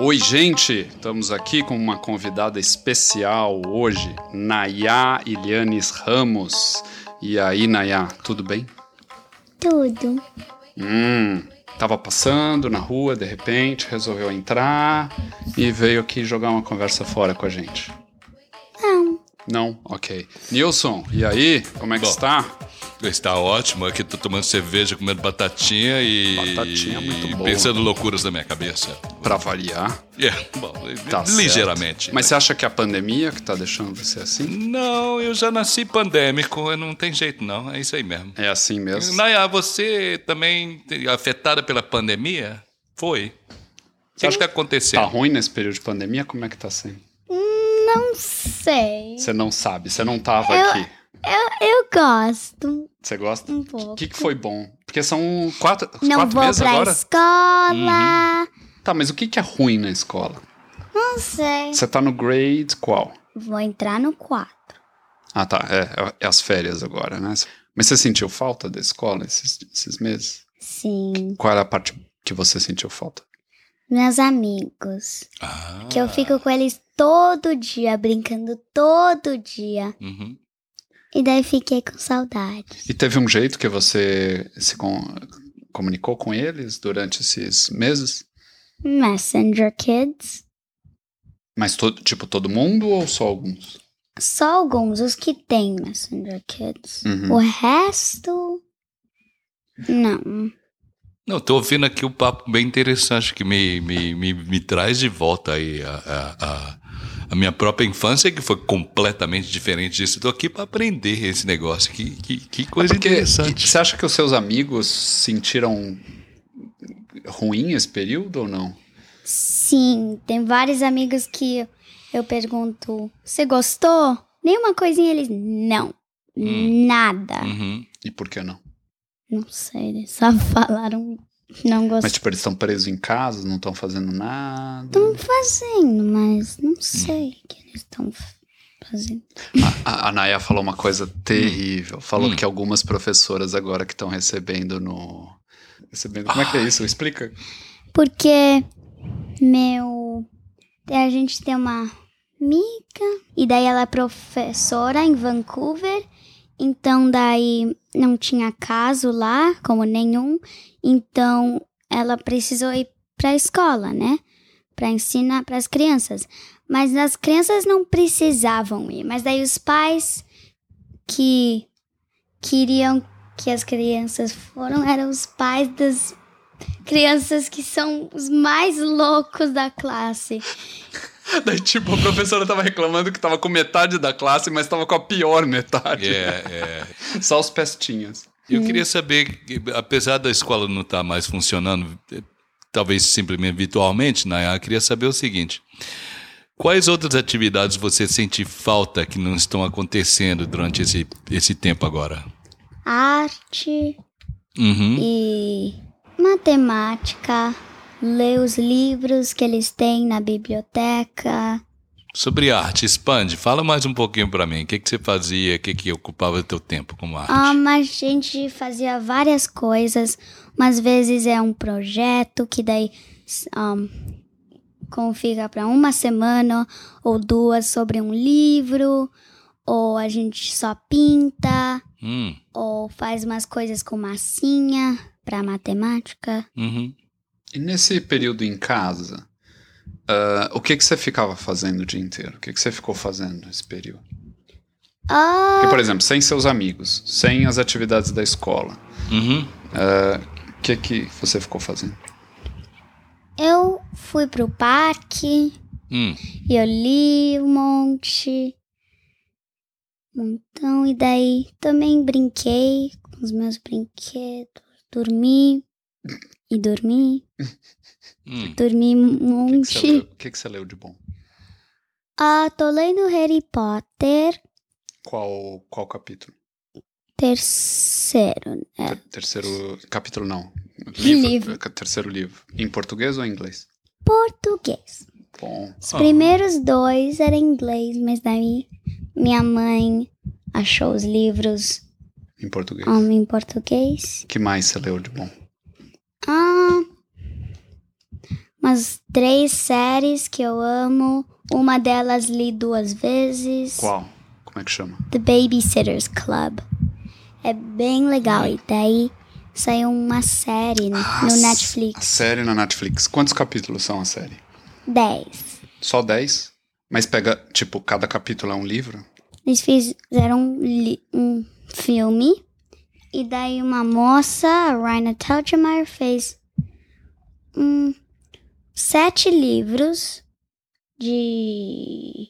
Oi, gente! Estamos aqui com uma convidada especial hoje, Nayá Ilianes Ramos. E aí, Nayá, tudo bem? Tudo. Hum, tava passando na rua, de repente, resolveu entrar e veio aqui jogar uma conversa fora com a gente. Não. Ok. Nilson, e aí? Como é que Bom. está? Está ótimo, aqui tô tomando cerveja, comendo batatinha e. Batatinha muito e boa. Pensando loucuras na minha cabeça. Pra variar. É, bom, Tá ligeiramente. certo. Mas você acha que é a pandemia que tá deixando você assim? Não, eu já nasci pandêmico, não tem jeito não, é isso aí mesmo. É assim mesmo? Naya, você também afetada pela pandemia? Foi. O que acha que aconteceu? Tá ruim nesse período de pandemia? Como é que tá sendo? Não sei. Você não sabe, você não tava Eu- aqui. Eu, eu gosto Você gosta? um O pouco. que, que foi bom? Porque são quatro, Não quatro vou meses pra agora? escola. Tá, mas o que, que é ruim na escola? Não sei. Você tá no grade qual? Vou entrar no 4. Ah, tá. É, é as férias agora, né? Mas você sentiu falta da escola esses, esses meses? Sim. Qual era a parte que você sentiu falta? Meus amigos. Ah, Que eu fico com eles todo dia, brincando todo dia. uhum. E daí fiquei com saudade. E teve um jeito que você se com- comunicou com eles durante esses meses? Messenger Kids. Mas todo, tipo todo mundo ou só alguns? Só alguns, os que tem Messenger Kids. Uhum. O resto. Não. Não, tô ouvindo aqui um papo bem interessante que me, me, me, me traz de volta aí a, a, a, a minha própria infância, que foi completamente diferente disso. Tô aqui para aprender esse negócio. Que, que, que coisa Porque interessante. você acha que os seus amigos sentiram ruim esse período ou não? Sim, tem vários amigos que eu pergunto: Você gostou? Nenhuma coisinha eles. Não. Nada. Uhum. E por que não? Não sei, eles só falaram. Não Mas gostei. tipo, eles estão presos em casa, não estão fazendo nada. Estão fazendo, mas não sei o que eles estão fazendo. A, a Naya falou uma coisa terrível. Falou Hum. que algumas professoras agora que estão recebendo no. Recebendo. Como é que é isso? Explica. Porque meu. A gente tem uma amiga, e daí ela é professora em Vancouver, então daí não tinha caso lá, como nenhum, então ela precisou ir pra escola, né? Pra ensinar para as crianças. Mas as crianças não precisavam ir, mas daí os pais que queriam que as crianças foram eram os pais das crianças que são os mais loucos da classe. Daí, tipo, a professora tava reclamando que tava com metade da classe, mas tava com a pior metade. É, é. Só os pestinhas. Eu queria saber, que, apesar da escola não estar mais funcionando, eh, talvez simplesmente virtualmente, Nayá, eu queria saber o seguinte. Quais outras atividades você sente falta que não estão acontecendo durante esse, esse tempo agora? Arte Uhum. e matemática, ler os livros que eles têm na biblioteca. Sobre arte, expande. Fala mais um pouquinho para mim. O que, que você fazia? O que, que ocupava o teu tempo como arte? Ah, mas a gente fazia várias coisas. Umas vezes é um projeto que daí um, como fica para uma semana ou duas sobre um livro, ou a gente só pinta, Hum, ou faz umas coisas com massinha para matemática. uhum. E nesse período em casa, ah, o que, que você ficava fazendo o dia inteiro? O que, que você ficou fazendo nesse período? Ah, Porque, por exemplo, sem seus amigos, sem as atividades da escola, Uhum. ah, o que, que você ficou fazendo? eu fui pro parque Hum. e eu li um monte. Então, e daí também brinquei com os meus brinquedos, dormi e dormi, Hum. dormi um monte. o que, que você leu de bom? Ah, tô lendo Harry Potter, Qual, qual capítulo? terceiro. É, Ter- Terceiro capítulo, não. Livro. eh, Terceiro livro. Em português ou em inglês? português. Bom. Os Ah. primeiros dois eram em inglês, mas daí minha mãe achou os livros em português? Homem em português. que mais você leu de bom? Ah, umas três séries que eu amo. Uma delas li duas vezes. Qual? Como é que chama? The Babysitters Club. É bem legal. E daí saiu uma série no, Ah, no Netflix. série na Netflix. Quantos capítulos são a série? Dez. Só 10? Mas pega, tipo, cada capítulo é um livro? Eles fizeram um, um filme. E daí uma moça, a Raina Telgemeier, fez hum, sete livros de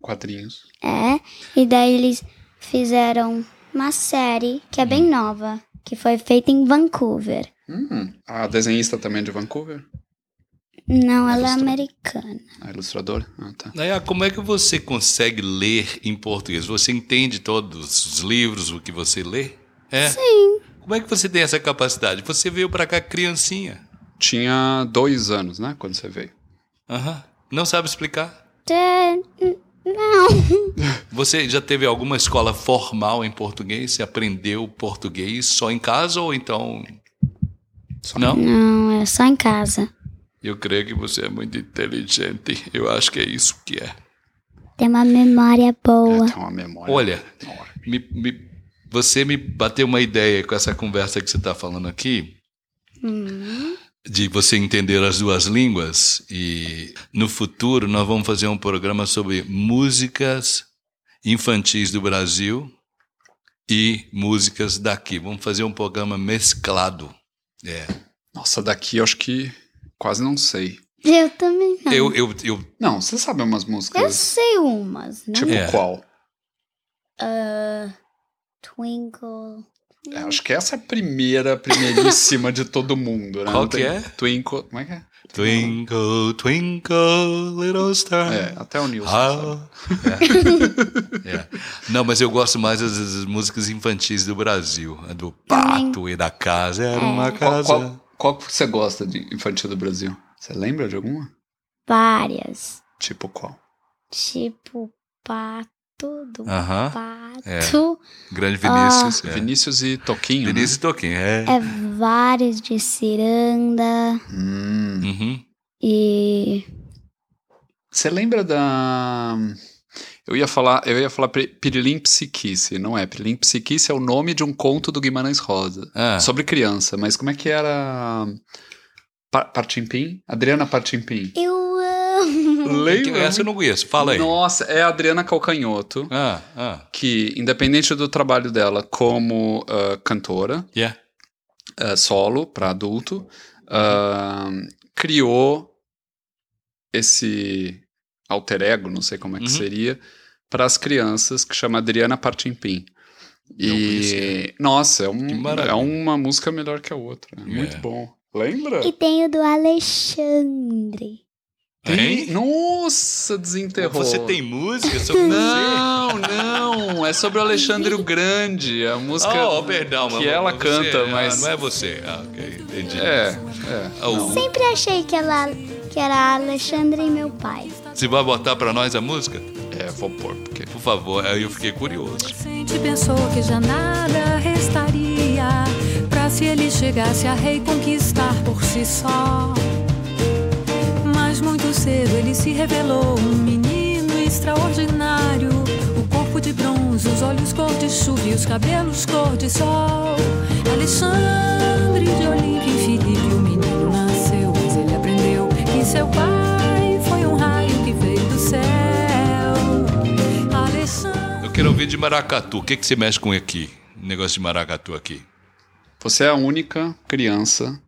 Quadrinhos. É, e daí eles fizeram uma série que é bem nova, que foi feita em Vancouver. Hum, a desenhista também é de Vancouver? Não, ela é americana. A ilustradora? Ah, tá. Naya, como é que você consegue ler em português? Você entende todos os livros, o que você lê? É? Sim. Como é que você tem essa capacidade? Você veio para cá criancinha. Tinha dois anos, né? Quando você veio. Aham. Não sabe explicar? É, Não. Você já teve alguma escola formal em português? Você aprendeu português só em casa ou então... Só Não? Não, é só em casa. Eu creio que você é muito inteligente. Eu acho que é isso que é. Tem uma memória boa. Tem uma memória. Olha, me- me- você me bateu uma ideia com essa conversa que você está falando aqui, de você entender as duas línguas. E no futuro nós vamos fazer um programa sobre músicas infantis do Brasil e músicas daqui. Vamos fazer um programa mesclado. É. Nossa, daqui eu acho que quase não sei. Eu também não. Eu, eu, eu, Não, você sabe umas Eu músicas? sei umas, né? Tipo É. qual? Ah, Twinkle. É, acho que essa é a primeira, primeiríssima de todo mundo, né? Qual que é? Twinkle. Como é que é? Twinkle, twinkle, little star. É, até o Nilson. Ah, sabe. é. É. Não, mas eu gosto mais das, das músicas infantis do Brasil. Do pato e da casa. Era uma Qual, casa. qual, qual que você gosta de infantil do Brasil? Você lembra de alguma? Várias. Tipo qual? Tipo, pato do Aham. pato. Grande Vinícius. é. Vinícius e Toquinho. né? Vinícius Toquinho, é. É vários de ciranda Hum. Uhum. e Você lembra da. Eu ia falar, eu ia falar Pirilim Psiquice, não é? Pirilim Psiquice é o nome de um conto do Guimarães Rosa. Ah. Sobre criança, mas como é que era. Pa Partimpim? Adriana Partimpim. eu amo. Lembra? Essa eu não conheço. Fala aí. Nossa, é a Adriana Calcanhoto, Ah, ah. que, independente do trabalho dela como ah, cantora, Yeah. ah, solo para adulto, ah, criou esse alter ego, não sei como é que Uhum. seria, para as crianças, que chama Adriana Partimpim. Não E, nossa, é, um- é uma música melhor que a outra. É muito bom. Lembra? E tem o do Alexandre. Hein? Nossa, desenterrou. Você tem música sobre Não, não, é sobre o Alexandre o Grande, a você? música Oh, perdão. que mas ela você- canta, ah, mas Não é você. Ah, ok. Entendi. é, é. Ah, o- Sempre achei que ela que era Alexandre e meu pai. Você vai botar pra nós a música? É, vou pôr, porque Por favor, aí eu fiquei curioso. Inocente pensou que já nada restaria pra se ele chegasse a rei conquistar por si só. Muito cedo ele se revelou um menino extraordinário. O corpo de bronze, os olhos cor de chuva e os cabelos cor de sol. Alexandre de Olímpia em Filipe, o menino nasceu, mas ele aprendeu que seu pai foi um raio que veio do céu. Alexandre. Eu quero ouvir de maracatu. O que, que você mexe com aqui? Negócio de maracatu aqui. você é a única criança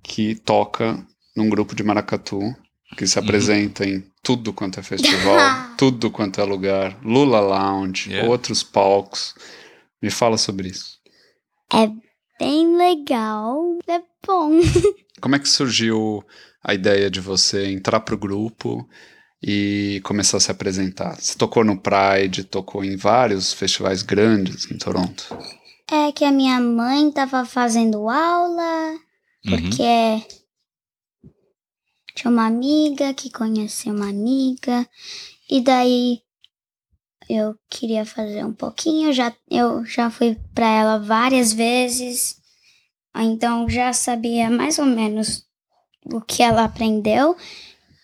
que toca num grupo de maracatu, que se apresenta em tudo quanto é festival, tudo quanto é lugar, Lula Lounge, Yeah. outros palcos. Me fala sobre isso. É bem legal. É bom. Como é que surgiu a ideia de você entrar pro grupo e começar a se apresentar? Você tocou no Pride, tocou em vários festivais grandes em Toronto. É que a minha mãe tava fazendo aula, Uhum. porque tinha uma amiga que conhecia uma amiga, e daí eu queria fazer um pouquinho. Já, eu já fui pra ela várias vezes. Então já sabia mais ou menos o que ela aprendeu.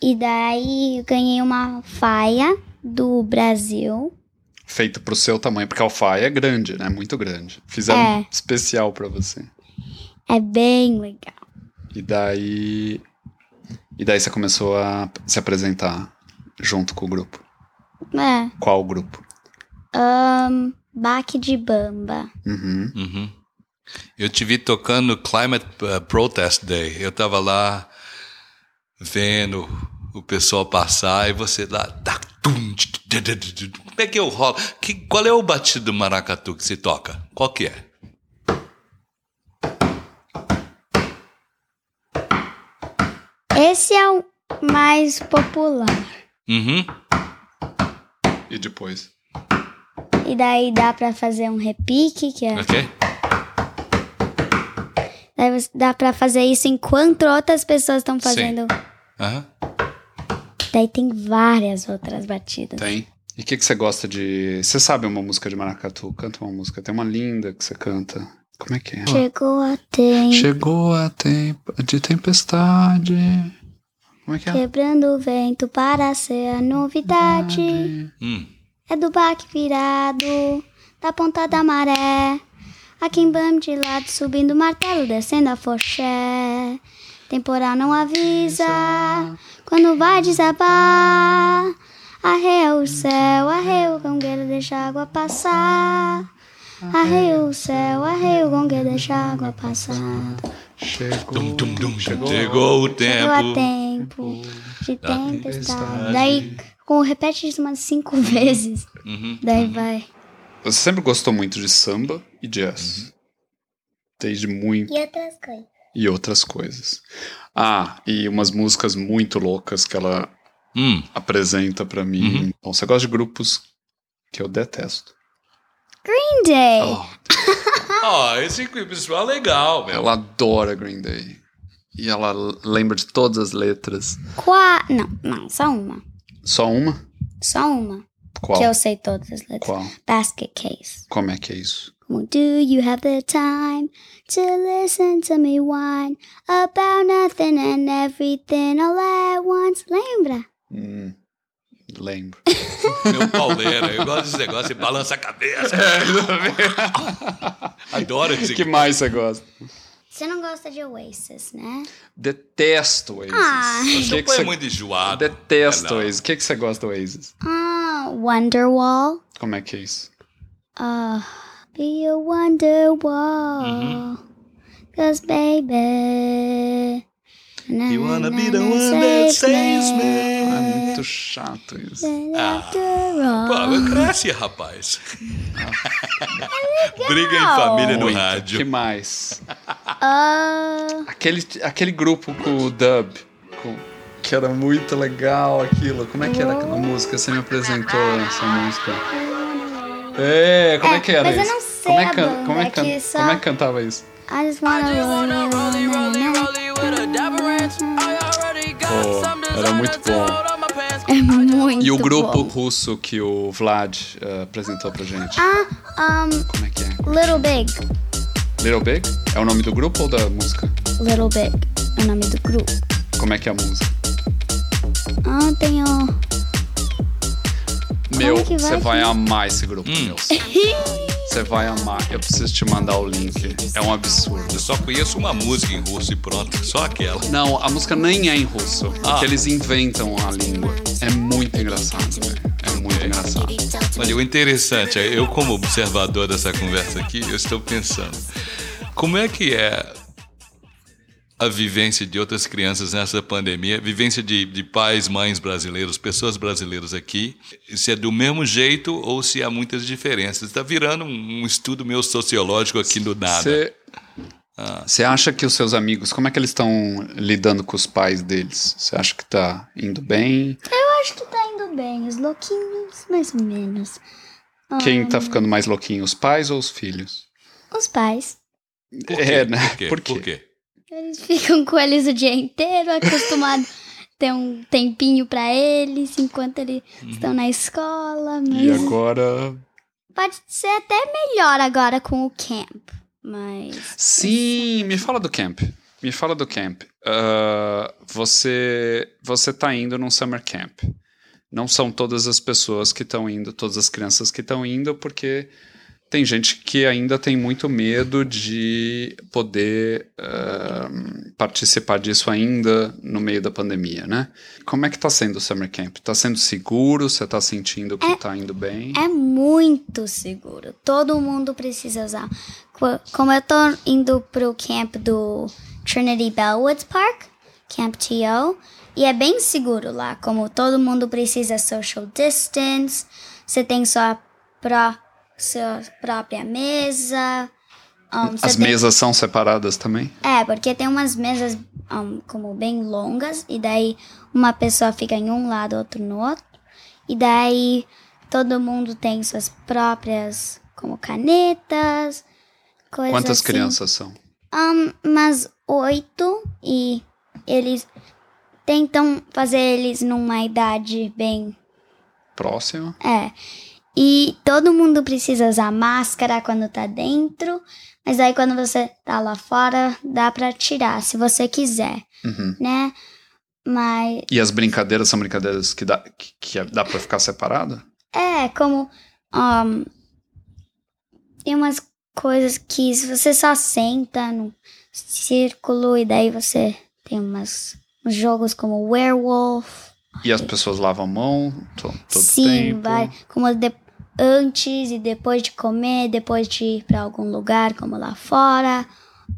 E daí eu ganhei uma faia do Brasil. Feito pro seu tamanho, porque a alfaia é grande, né? Muito grande. Fizeram É. especial pra você. É bem legal. E daí. E daí você começou a se apresentar junto com o grupo. É. Qual grupo? Um, Baque de Bamba. Uhum. Uhum. Eu te vi tocando Climate uh, Protest Day. Eu tava lá vendo o pessoal passar e você lá. tá. Como é que eu rolo? Que, qual é o batido do maracatu que se toca? Qual que é? Esse é o mais popular. Uhum. E depois? E daí dá pra fazer um repique, que é. Ok? Daí dá pra fazer isso enquanto outras pessoas estão fazendo. Aham. Daí tem várias outras batidas. Tem. E o que, que você gosta de. Você sabe uma música de maracatu? Canta uma música. Tem uma linda que você canta. Como é que é? Chegou a tempo, Chegou a tempo de tempestade. Como é que é? quebrando o vento para ser a novidade. Hum. É do baque virado, da ponta da maré. Aqui em Bam de lado, subindo o martelo, descendo a foché. Temporal não avisa, quando vai desabar. Arreia o céu, arreia o gongueiro, deixa a água passar. Arreia o céu, arreia o gongueiro, deixa a água passar. Chegou. Chegou. Chegou o Chegou a tempo. tempo de tempestade. Daí, com repete isso umas cinco vezes. Uhum. Daí vai. Você sempre gostou muito de samba e jazz. Desde muito. E outras coisas. E outras coisas. Ah, e umas músicas muito loucas que ela Hum. apresenta pra mim. Bom, você gosta de grupos que eu detesto. Green Day. Oh, Ó, esse pessoal é legal, meu. ela adora Green Day. E ela lembra de todas as letras. Qua... Não, não, só uma. Só uma? Só uma. Qual? Que eu sei todas as letras. Qual? Basket Case. Como é que é isso? Como do you have the time to listen to me whine about nothing and everything all at once? Lembra? Hum, lembro. Meu pauleira, eu gosto desse negócio, você balança a cabeça. Adoro esse O que mais você gosta? Você não gosta de Oasis, né? Detesto Oasis. Ah. O que que pai é você... muito enjoado. Detesto É. Oasis. O que, que você gosta do Oasis? Ah, Wonderwall. Como é que é isso? Uh, be a Wonderwall. Cause baby. You wanna be the one that saves me. Ah, é muito chato isso. After Pô, cresce, rapaz. Briga em família no Muito. rádio. que mais? Ah, Aquele, aquele grupo com o Dub, com- que era muito legal aquilo. Como é que era aquela música? Você me apresentou essa música. É, como é, É, que era mas eu isso? não sei como, é banda, como, é é que só- como é que cantava isso? I just wanna roll, Pô, era muito bom. É muito E o grupo bom. russo que o Vlad eh, apresentou pra gente. Ah, um, Como é que é? Little Big. Little Big? É o nome do grupo ou da música? Little Big. É o nome do grupo. Como é que é a música? Ah, tem o... Meu, vai você vai aqui? amar esse grupo, Nilson. Você vai amar. Eu preciso te mandar o link. É um absurdo. Eu só conheço uma música em russo e pronto, só aquela. Não, a música nem é em russo. Ah. Porque eles inventam a língua. É muito engraçado, velho. É muito engraçado. Olha, o interessante é, eu como observador dessa conversa aqui, eu estou pensando, como é que é a vivência de outras crianças nessa pandemia, vivência de, de pais, mães brasileiros, pessoas brasileiras aqui, se é do mesmo jeito ou se há muitas diferenças. Está virando um, um estudo meio sociológico aqui do nada. Você Ah. acha que os seus amigos, como é que eles estão lidando com os pais deles? Você acha que tá indo bem? Eu acho que tá indo bem. Os louquinhos, mais ou menos. Quem tá ficando mais louquinho, os pais ou os filhos? Os pais. Por quê? É, né? Por quê? Por quê? Por quê? Eles ficam com eles o dia inteiro, acostumados ter um tempinho pra eles enquanto eles estão na escola. Mas E agora. pode ser até melhor agora com o camp. Mas. Sim, me fala do camp. Me fala do camp. Ah, você você tá indo num summer camp. Não são todas as pessoas que estão indo, todas as crianças que estão indo, porque tem gente que ainda tem muito medo de poder ah, participar disso ainda no meio da pandemia, né? Como é que tá sendo o summer camp? Tá sendo seguro? Você tá sentindo que tá indo bem? É muito seguro. Todo mundo precisa usar. Co- Como eu tô indo pro camp do Trinity Bellwoods Park, Camp TO, e é bem seguro lá. Como todo mundo precisa social distance, você tem sua, pró sua própria mesa. um, As tem- mesas são separadas também? É, porque tem umas mesas um, como bem longas, e daí uma pessoa fica em um lado, outro no outro. E daí todo mundo tem suas próprias, como canetas, coisas Quantas assim. crianças são? Um, umas oito, e eles tentam fazer eles numa idade bem Próxima? é. E todo mundo precisa usar máscara quando tá dentro, mas aí quando você tá lá fora, dá pra tirar, se você quiser, Uhum. né? Mas E as brincadeiras são brincadeiras que dá, que, que dá pra ficar separada? é como. um, tem umas coisas que se você só senta no círculo e daí você tem umas uns jogos como Werewolf. E as pessoas lavam a mão to, todo Sim, tempo? vai. Como de- antes e depois de comer, depois de ir pra algum lugar, como lá fora.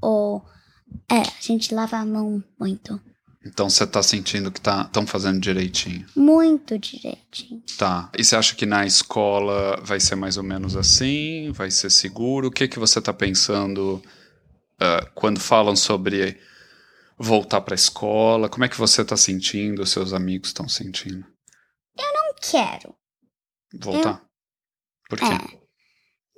Ou. É, a gente lava a mão muito. Então você tá sentindo que estão fazendo direitinho. Muito direitinho. Tá. E você acha que na escola vai ser mais ou menos assim? Vai ser seguro? O que, que você tá pensando ah, quando falam sobre voltar pra escola? Como é que você tá sentindo? Os seus amigos estão sentindo? Não quero. Voltar? Por quê? É.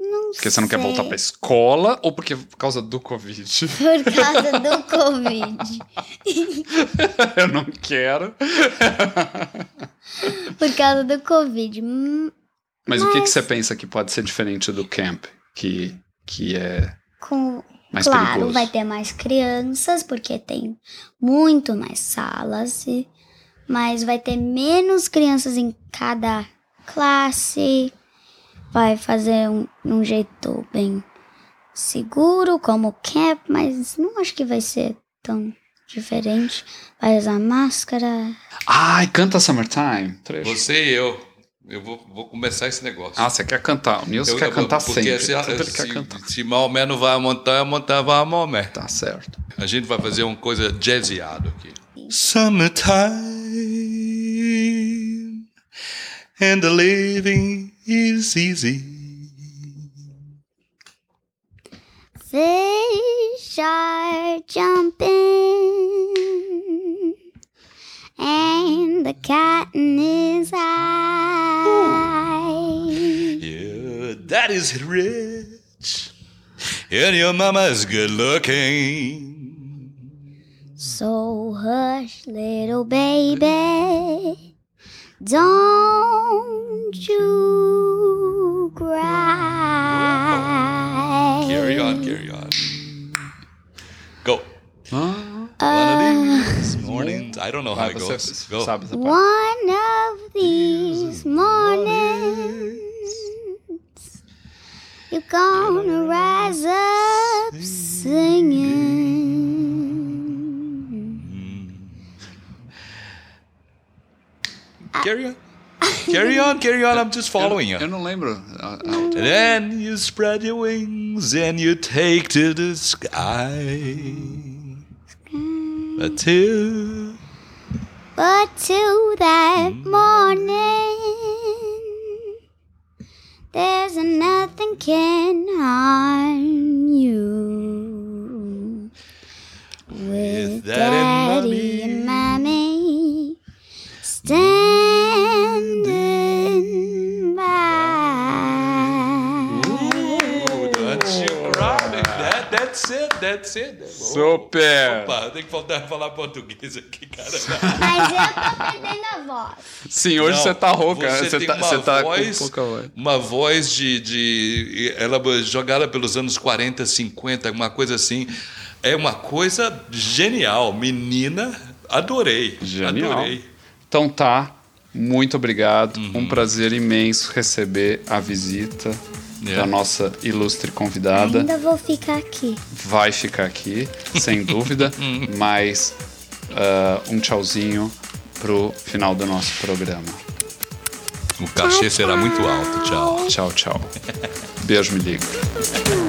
Não Porque você não quer voltar pra escola ou porque por causa do Covid? Por causa do Covid. Eu não quero. Por causa do Covid. Hum, Mas, o que, que você pensa que pode ser diferente do camp? Que, que é Com, mais claro, perigoso? vai ter mais crianças, porque tem muito mais salas. Mas vai ter menos crianças em cada classe. Vai fazer um, um jeito bem seguro, como camp, mas não acho que vai ser tão diferente. Vai usar máscara. Ai, canta Summertime. Trecho. Você e eu. Eu vou, vou começar esse negócio. Ah, você quer cantar. O Nilson Eu- quer eu- cantar porque sempre. Se, ele se, quer cantar. se Maomé não vai à montanha, a montanha vai a Maomé. Tá certo. A gente vai fazer uma coisa jazzeado aqui. Summertime and the living is easy. Fish are jumping, and the cotton is high. Yeah, that is rich. And your mama's good looking. So hush, little baby, don't you cry. Carry on, carry on. Go. Ah, One of these mornings. I don't know how it goes. Go. sabe essa parte. One of these mornings, you're gonna rise up on, carry on. I'm just following you. eu não lembro. a- a- Then you spread your wings and you take to the sky. But till But till that morning, there's nothing can harm you. With With that. That's it. that's it. Super! Opa, tem que voltar a falar português aqui, cara. Mas eu tô perdendo a voz. Sim, hoje Não, você tá rouca. Você, Você tem tá, uma você tá voz, com pouca voz. uma voz de, de ela jogada pelos anos 40, 50, uma coisa assim. É uma coisa genial, menina. Adorei. Genial. Adorei. Então tá, muito obrigado. Uhum. Um prazer imenso receber a visita É. da nossa ilustre convidada. Ainda vou ficar aqui. Vai ficar aqui, sem dúvida, mas ah, um tchauzinho pro final do nosso programa. O cachê será muito alto. Tchau. Tchau, tchau. Beijo, me liga.